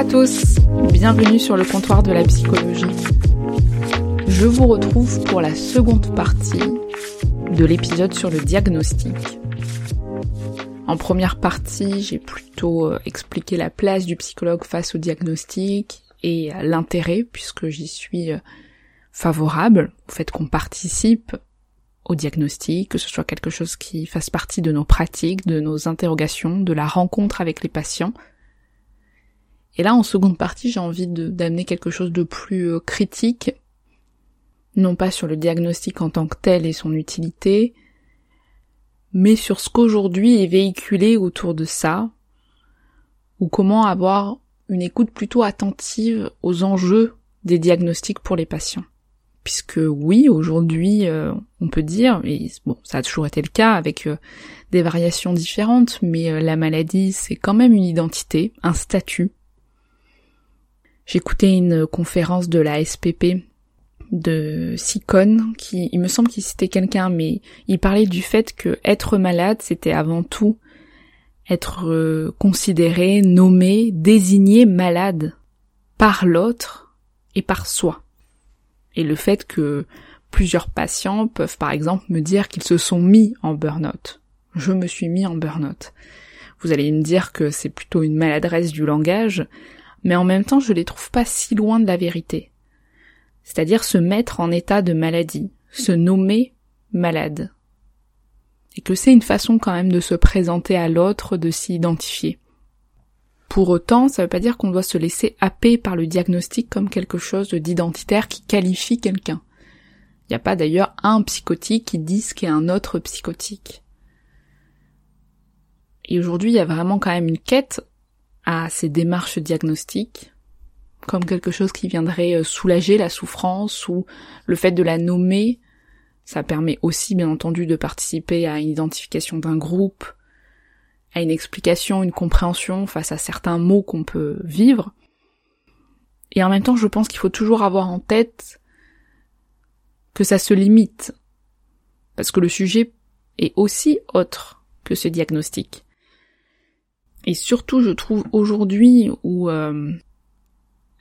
Bonjour à tous, bienvenue sur le comptoir de la psychologie. Je vous retrouve pour la seconde partie de l'épisode sur le diagnostic. En première partie, j'ai plutôt euh, expliqué la place du psychologue face au diagnostic et l'intérêt, puisque j'y suis euh, favorable au fait qu'on participe au diagnostic, que ce soit quelque chose qui fasse partie de nos pratiques, de nos interrogations, de la rencontre avec les patients. Et là, en seconde partie, j'ai envie d'amener quelque chose de plus euh, critique, non pas sur le diagnostic en tant que tel et son utilité, mais sur ce qu'aujourd'hui est véhiculé autour de ça, ou comment avoir une écoute plutôt attentive aux enjeux des diagnostics pour les patients. Puisque oui, aujourd'hui, euh, on peut dire, et bon, ça a toujours été le cas avec euh, des variations différentes, mais la maladie, c'est quand même une identité, un statut. J'écoutais une conférence de la SPP de Sicone, qui, il me semble qu'il citait quelqu'un, mais il parlait du fait que être malade, c'était avant tout être euh, considéré, nommé, désigné malade par l'autre et par soi. Et le fait que plusieurs patients peuvent par exemple me dire qu'ils se sont mis en burn-out. Je me suis mis en burn-out. Vous allez me dire que c'est plutôt une maladresse du langage, mais en même temps je les trouve pas si loin de la vérité c'est-à-dire se mettre en état de maladie, se nommer malade. Et que c'est une façon quand même de se présenter à l'autre, de s'y identifier. Pour autant, ça ne veut pas dire qu'on doit se laisser happer par le diagnostic comme quelque chose d'identitaire qui qualifie quelqu'un. Il n'y a pas d'ailleurs un psychotique qui dit ce qu'est un autre psychotique. Et aujourd'hui, il y a vraiment quand même une quête à ces démarches diagnostiques, comme quelque chose qui viendrait euh, soulager la souffrance ou le fait de la nommer. Ça permet aussi, bien entendu, de participer à une identification d'un groupe, à une explication, une compréhension face à certains mots qu'on peut vivre. Et en même temps, je pense qu'il faut toujours avoir en tête que ça se limite. Parce que le sujet est aussi autre que ce diagnostic. Et surtout, je trouve aujourd'hui où euh,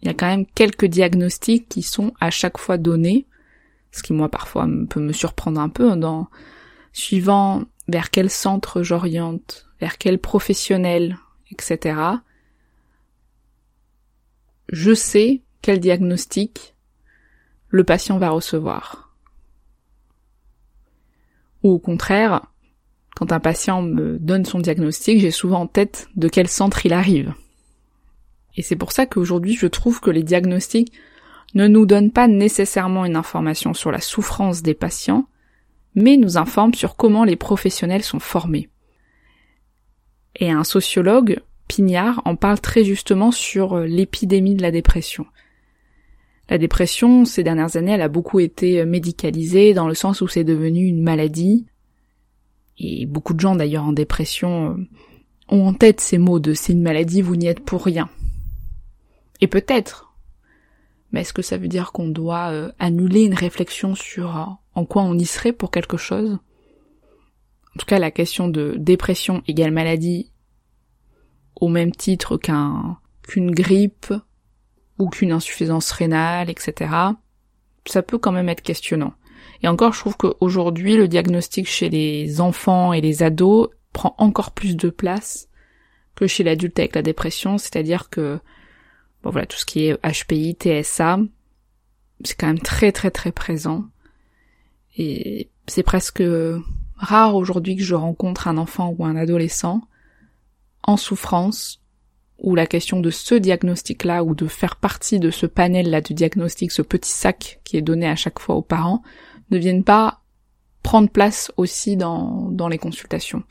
il y a quand même quelques diagnostics qui sont à chaque fois donnés, ce qui moi parfois peut me surprendre un peu dans suivant vers quel centre j'oriente, vers quel professionnel, etc. Je sais quel diagnostic le patient va recevoir. Ou au contraire, quand un patient me donne son diagnostic, j'ai souvent en tête de quel centre il arrive. Et c'est pour ça qu'aujourd'hui je trouve que les diagnostics ne nous donnent pas nécessairement une information sur la souffrance des patients, mais nous informent sur comment les professionnels sont formés. Et un sociologue, Pignard, en parle très justement sur euh, l'épidémie de la dépression. La dépression, ces dernières années, elle a beaucoup été médicalisée dans le sens où c'est devenu une maladie. Et beaucoup de gens d'ailleurs en dépression euh, ont en tête ces mots de c'est une maladie, vous n'y êtes pour rien. Et peut-être. Mais est-ce que ça veut dire qu'on doit euh, annuler une réflexion sur euh, en quoi on y serait pour quelque chose? En tout cas, la question de dépression égale maladie, au même titre qu'un qu'une grippe ou qu'une insuffisance rénale, etc. Ça peut quand même être questionnant. Et encore, je trouve qu'aujourd'hui, le diagnostic chez les enfants et les ados prend encore plus de place que chez l'adulte avec la dépression, c'est-à-dire que Bon voilà, tout ce qui est HPI, TSA, c'est quand même très très très présent. Et c'est presque rare aujourd'hui que je rencontre un enfant ou un adolescent en souffrance où la question de ce diagnostic-là ou de faire partie de ce panel-là de diagnostic, ce petit sac qui est donné à chaque fois aux parents, ne viennent pas prendre place aussi dans, dans les consultations.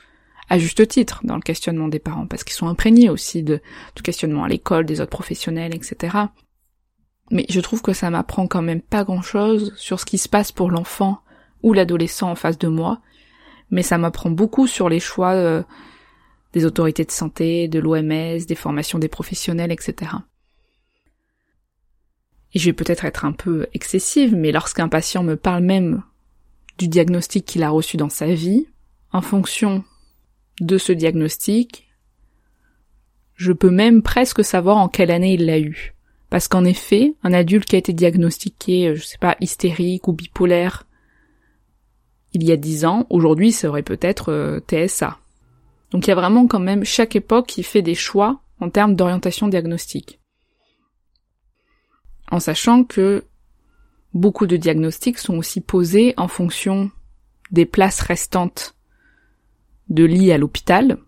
À juste titre, dans le questionnement des parents, parce qu'ils sont imprégnés aussi de, du questionnement à l'école, des autres professionnels, etc. Mais je trouve que ça m'apprend quand même pas grand chose sur ce qui se passe pour l'enfant ou l'adolescent en face de moi, mais ça m'apprend beaucoup sur les choix euh, des autorités de santé, de l'OMS, des formations des professionnels, etc. Et je vais peut-être être un peu excessive, mais lorsqu'un patient me parle même du diagnostic qu'il a reçu dans sa vie, en fonction de ce diagnostic, je peux même presque savoir en quelle année il l'a eu. Parce qu'en effet, un adulte qui a été diagnostiqué, je sais pas, hystérique ou bipolaire, il y a dix ans, aujourd'hui, ça aurait peut-être euh, TSA. Donc il y a vraiment quand même chaque époque qui fait des choix en termes d'orientation diagnostique. En sachant que beaucoup de diagnostics sont aussi posés en fonction des places restantes de lits à l'hôpital.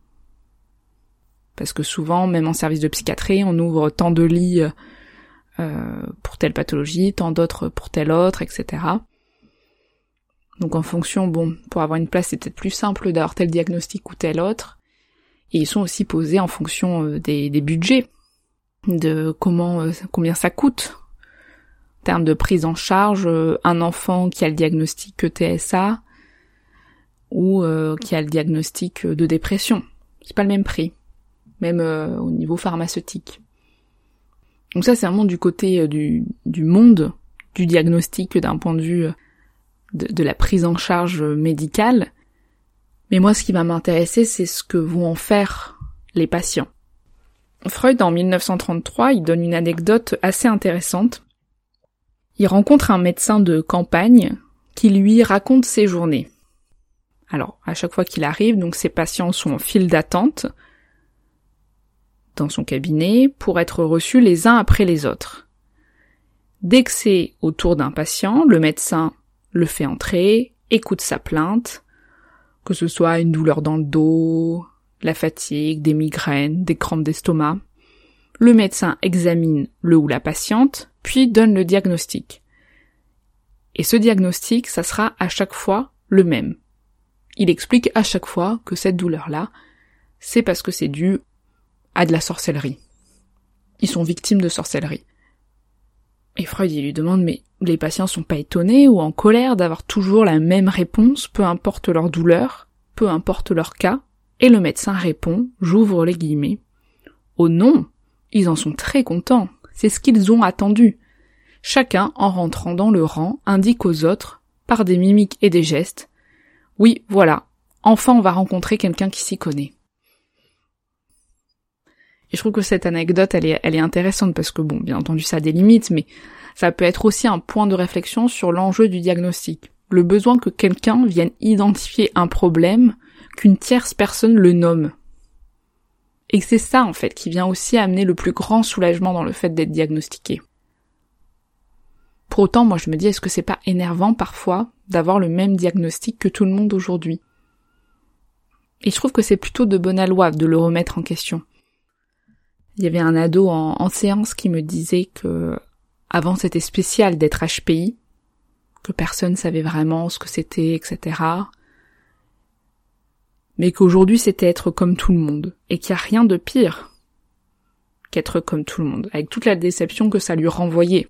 Parce que souvent, même en service de psychiatrie, on ouvre tant de lits euh, pour telle pathologie, tant d'autres pour telle autre, etc. Donc en fonction, bon, pour avoir une place, c'est peut-être plus simple d'avoir tel diagnostic ou tel autre. Et ils sont aussi posés en fonction euh, des, budgets, de comment, euh, combien ça coûte. En termes de prise en charge, euh, un enfant qui a le diagnostic TSA ou qui a le diagnostic de dépression, c'est pas le même prix, même au niveau pharmaceutique. Donc ça, c'est vraiment du côté du, du monde du diagnostic d'un point de vue de, la prise en charge médicale. Mais moi, ce qui va m'intéresser, c'est ce que vont en faire les patients. Freud, en 1933, il donne une anecdote assez intéressante. Il rencontre un médecin de campagne qui lui raconte ses journées. Alors, à chaque fois qu'il arrive, donc ses patients sont en file d'attente dans son cabinet pour être reçus les uns après les autres. Dès que c'est au tour d'un patient, le médecin le fait entrer, écoute sa plainte, que ce soit une douleur dans le dos, la fatigue, des migraines, des crampes d'estomac. Le médecin examine le ou la patiente, puis donne le diagnostic. Et ce diagnostic, ça sera à chaque fois le même. Il explique à chaque fois que cette douleur-là, c'est parce que c'est dû à de la sorcellerie. Ils sont victimes de sorcellerie. Et Freud, il lui demande, mais les patients sont pas étonnés ou en colère d'avoir toujours la même réponse, peu importe leur douleur, peu importe leur cas, et le médecin répond, j'ouvre les guillemets, Oh non, ils en sont très contents, c'est ce qu'ils ont attendu. Chacun, en rentrant dans le rang, indique aux autres, par des mimiques et des gestes, oui, voilà, enfin on va rencontrer quelqu'un qui s'y connaît. Et je trouve que cette anecdote, elle est, elle est intéressante parce que bon, bien entendu, ça a des limites, mais ça peut être aussi un point de réflexion sur l'enjeu du diagnostic. Le besoin que quelqu'un vienne identifier un problème, qu'une tierce personne le nomme. Et c'est ça, en fait, qui vient aussi amener le plus grand soulagement dans le fait d'être diagnostiqué. Pour autant, moi je me dis, est-ce que c'est pas énervant parfois d'avoir le même diagnostic que tout le monde aujourd'hui? Et je trouve que c'est plutôt de bonne loi de le remettre en question. Il y avait un ado en, séance qui me disait que avant c'était spécial d'être HPI, que personne savait vraiment ce que c'était, etc. Mais qu'aujourd'hui c'était être comme tout le monde, et qu'il n'y a rien de pire qu'être comme tout le monde, avec toute la déception que ça lui renvoyait.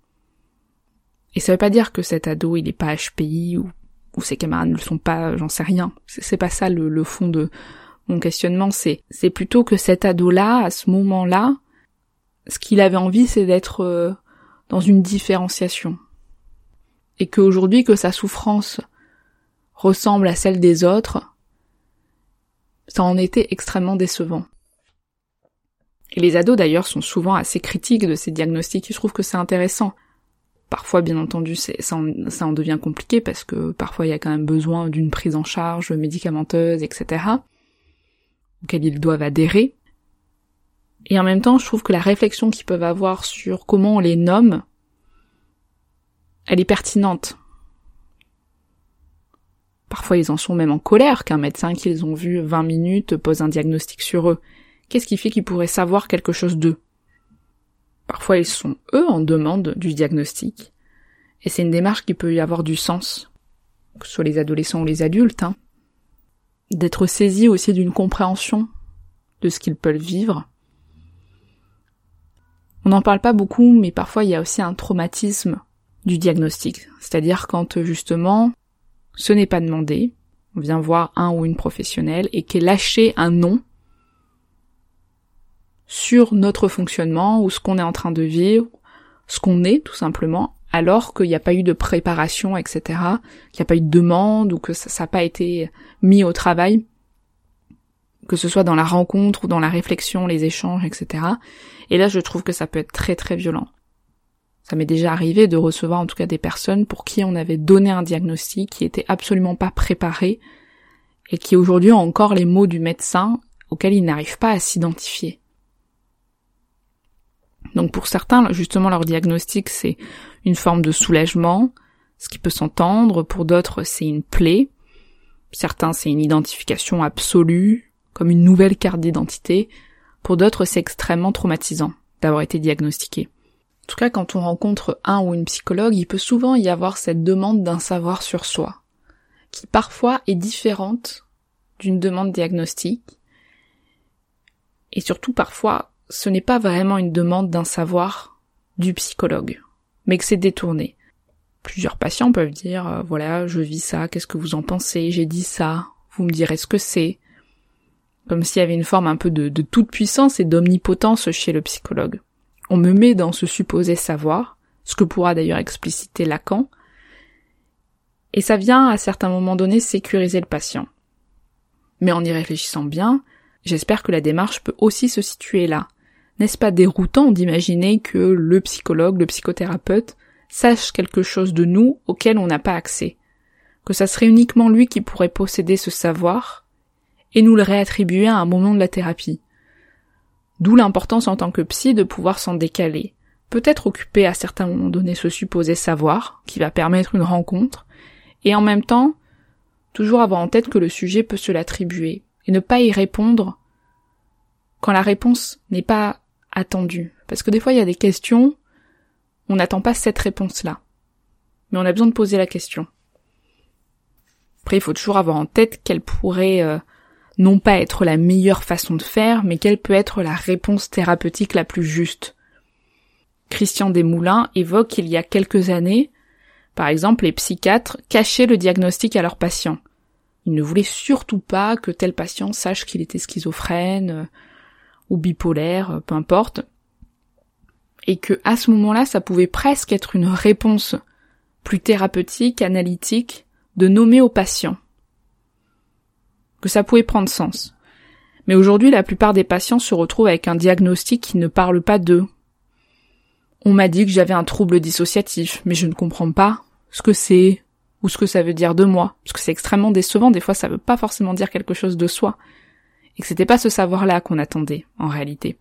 Et ça veut pas dire que cet ado il est pas HPI ou, ou ses camarades ne le sont pas, j'en sais rien. C'est pas ça le fond de, mon questionnement, c'est plutôt que cet ado-là, à ce moment-là, ce qu'il avait envie, c'est d'être euh, dans une différenciation. Et qu'aujourd'hui, que sa souffrance ressemble à celle des autres, ça en était extrêmement décevant. Et les ados d'ailleurs sont souvent assez critiques de ces diagnostics, je trouve que c'est intéressant. Parfois, bien entendu, ça en, ça en devient compliqué parce que parfois il y a quand même besoin d'une prise en charge médicamenteuse, etc auxquels ils doivent adhérer. Et en même temps, je trouve que la réflexion qu'ils peuvent avoir sur comment on les nomme, elle est pertinente. Parfois, ils en sont même en colère qu'un médecin qu'ils ont vu 20 minutes pose un diagnostic sur eux. Qu'est-ce qui fait qu'ils pourraient savoir quelque chose d'eux? Parfois ils sont eux en demande du diagnostic, et c'est une démarche qui peut y avoir du sens, que ce soit les adolescents ou les adultes, hein. D'être saisis aussi d'une compréhension de ce qu'ils peuvent vivre. On n'en parle pas beaucoup, mais parfois il y a aussi un traumatisme du diagnostic, c'est-à-dire quand justement ce n'est pas demandé, on vient voir un ou une professionnelle et qu'est lâché un nom sur notre fonctionnement ou ce qu'on est en train de vivre, ce qu'on est tout simplement, alors qu'il n'y a pas eu de préparation, etc., qu'il n'y a pas eu de demande ou que ça n'a pas été mis au travail, que ce soit dans la rencontre ou dans la réflexion, les échanges, etc. Et là, je trouve que ça peut être très très violent. Ça m'est déjà arrivé de recevoir en tout cas des personnes pour qui on avait donné un diagnostic qui était absolument pas préparé et qui aujourd'hui ont encore les mots du médecin auxquels ils n'arrivent pas à s'identifier. Donc pour certains, justement, leur diagnostic, c'est une forme de soulagement, ce qui peut s'entendre. Pour d'autres, c'est une plaie. Certains, c'est une identification absolue, comme une nouvelle carte d'identité. Pour d'autres, c'est extrêmement traumatisant d'avoir été diagnostiqué. En tout cas, quand on rencontre un ou une psychologue, il peut souvent y avoir cette demande d'un savoir sur soi, qui parfois est différente d'une demande diagnostique, et surtout parfois ce n'est pas vraiment une demande d'un savoir du psychologue, mais que c'est détourné. Plusieurs patients peuvent dire, euh, voilà, je vis ça, qu'est-ce que vous en pensez, j'ai dit ça, vous me direz ce que c'est. Comme s'il y avait une forme un peu de, de toute puissance et d'omnipotence chez le psychologue. On me met dans ce supposé savoir, ce que pourra d'ailleurs expliciter Lacan, et ça vient à certains moments donnés sécuriser le patient. Mais en y réfléchissant bien, j'espère que la démarche peut aussi se situer là, n'est-ce pas déroutant d'imaginer que le psychologue, le psychothérapeute, sache quelque chose de nous auquel on n'a pas accès? Que ça serait uniquement lui qui pourrait posséder ce savoir et nous le réattribuer à un moment de la thérapie? D'où l'importance en tant que psy de pouvoir s'en décaler, peut-être occuper à certains moments donnés ce supposé savoir, qui va permettre une rencontre, et en même temps, toujours avoir en tête que le sujet peut se l'attribuer, et ne pas y répondre quand la réponse n'est pas attendu. Parce que des fois, il y a des questions, on n'attend pas cette réponse-là. Mais on a besoin de poser la question. Après, il faut toujours avoir en tête quelle pourrait euh, non pas être la meilleure façon de faire, mais quelle peut être la réponse thérapeutique la plus juste. Christian Desmoulins évoque qu'il y a quelques années, par exemple, les psychiatres cachaient le diagnostic à leurs patients. Ils ne voulaient surtout pas que tel patient sache qu'il était schizophrène, ou bipolaire, peu importe, et que à ce moment-là, ça pouvait presque être une réponse plus thérapeutique, analytique, de nommer au patient. Que ça pouvait prendre sens. Mais aujourd'hui, la plupart des patients se retrouvent avec un diagnostic qui ne parle pas d'eux. On m'a dit que j'avais un trouble dissociatif, mais je ne comprends pas ce que c'est ou ce que ça veut dire de moi, parce que c'est extrêmement décevant, des fois ça veut pas forcément dire quelque chose de soi et que c'était pas ce savoir-là qu'on attendait en réalité.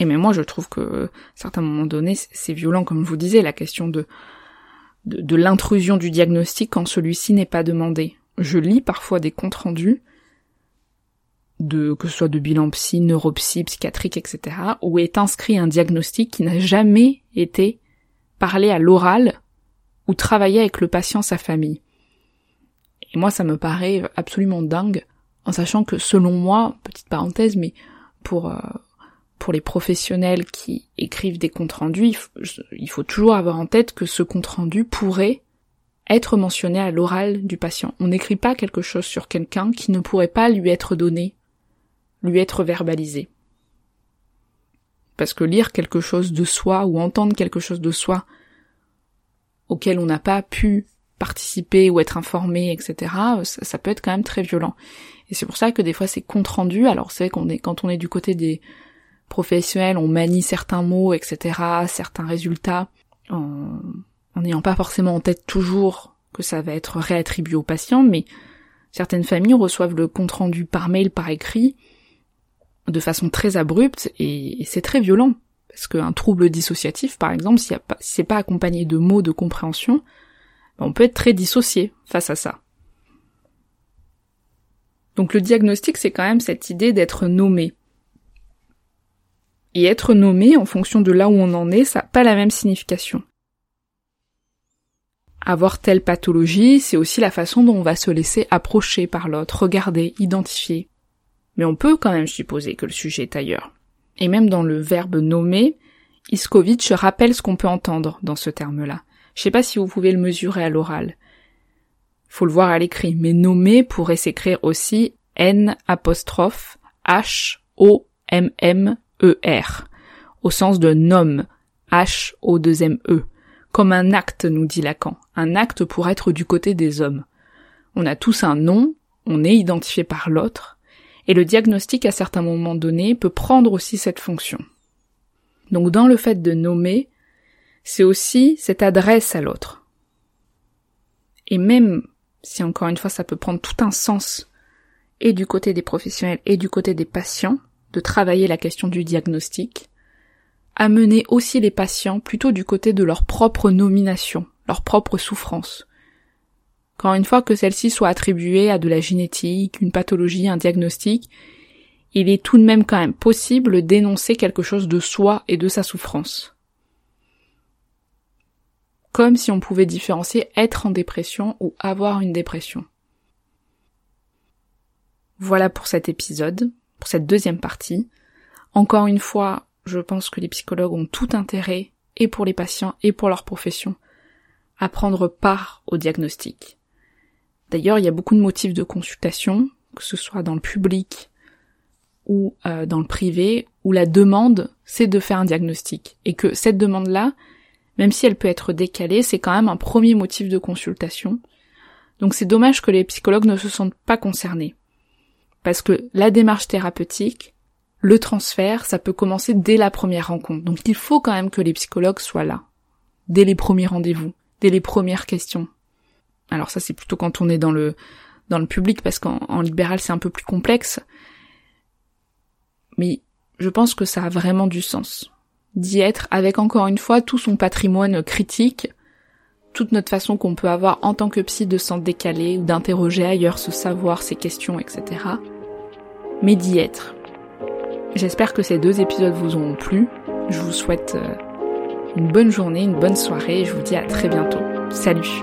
Et mais moi je trouve que à certains moments donnés c'est violent comme je vous disais la question de de, l'intrusion du diagnostic quand celui-ci n'est pas demandé. Je lis parfois des comptes rendus de que ce soit de bilan psy, neuropsy, psychiatrique, etc., où est inscrit un diagnostic qui n'a jamais été parlé à l'oral ou travaillé avec le patient, sa famille. Et moi, ça me paraît absolument dingue en sachant que selon moi, petite parenthèse, mais pour euh, pour les professionnels qui écrivent des comptes rendus, il faut, toujours avoir en tête que ce compte rendu pourrait être mentionné à l'oral du patient. On n'écrit pas quelque chose sur quelqu'un qui ne pourrait pas lui être donné, lui être verbalisé. Parce que lire quelque chose de soi ou entendre quelque chose de soi auquel on n'a pas pu participer ou être informé, etc., ça, ça, peut être quand même très violent. Et c'est pour ça que des fois c'est compte rendu. Alors c'est qu'on est quand on est du côté des professionnels, on manie certains mots, etc., certains résultats, en n'ayant pas forcément en tête toujours que ça va être réattribué au patient, mais certaines familles reçoivent le compte rendu par mail, par écrit, de façon très abrupte, et, c'est très violent. Parce qu'un trouble dissociatif, par exemple, si, si c'est pas accompagné de mots de compréhension, on peut être très dissocié face à ça. Donc le diagnostic, c'est quand même cette idée d'être nommé. Et être nommé, en fonction de là où on en est, ça n'a pas la même signification. Avoir telle pathologie, c'est aussi la façon dont on va se laisser approcher par l'autre, regarder, identifier. Mais on peut quand même supposer que le sujet est ailleurs. Et même dans le verbe nommer, Iskovitch rappelle ce qu'on peut entendre dans ce terme-là. Je sais pas si vous pouvez le mesurer à l'oral. Faut le voir à l'écrit, mais nommer pourrait s'écrire aussi N apostrophe H O M M E R, au sens de nomme, H O 2 M E, comme un acte, nous dit Lacan, un acte pour être du côté des hommes. On a tous un nom, on est identifié par l'autre, et le diagnostic à certains moments donnés peut prendre aussi cette fonction. Donc dans le fait de nommer, c'est aussi cette adresse à l'autre. Et même si encore une fois ça peut prendre tout un sens et du côté des professionnels et du côté des patients, de travailler la question du diagnostic, amener aussi les patients plutôt du côté de leur propre nomination, leur propre souffrance. Quand une fois que celle-ci soit attribuée à de la génétique, une pathologie, un diagnostic, il est tout de même quand même possible d'énoncer quelque chose de soi et de sa souffrance. Comme si on pouvait différencier être en dépression ou avoir une dépression. Voilà pour cet épisode, pour cette deuxième partie. Encore une fois, je pense que les psychologues ont tout intérêt, et pour les patients et pour leur profession, à prendre part au diagnostic. D'ailleurs, il y a beaucoup de motifs de consultation, que ce soit dans le public ou euh, dans le privé, où la demande, c'est de faire un diagnostic. Et que cette demande-là, même si elle peut être décalée, c'est quand même un premier motif de consultation. Donc c'est dommage que les psychologues ne se sentent pas concernés. Parce que la démarche thérapeutique, le transfert, ça peut commencer dès la première rencontre. Donc il faut quand même que les psychologues soient là. Dès les premiers rendez-vous, dès les premières questions. Alors ça c'est plutôt quand on est dans le dans le public parce qu'en libéral c'est un peu plus complexe mais je pense que ça a vraiment du sens. D'y être avec encore une fois tout son patrimoine critique, toute notre façon qu'on peut avoir en tant que psy de s'en décaler ou d'interroger ailleurs ce savoir, ces questions, etc. Mais d'y être. J'espère que ces deux épisodes vous ont plu. Je vous souhaite euh, une bonne journée, une bonne soirée et je vous dis à très bientôt. Salut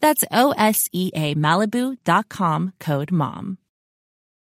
That's O S E A Malibu.com code MOM.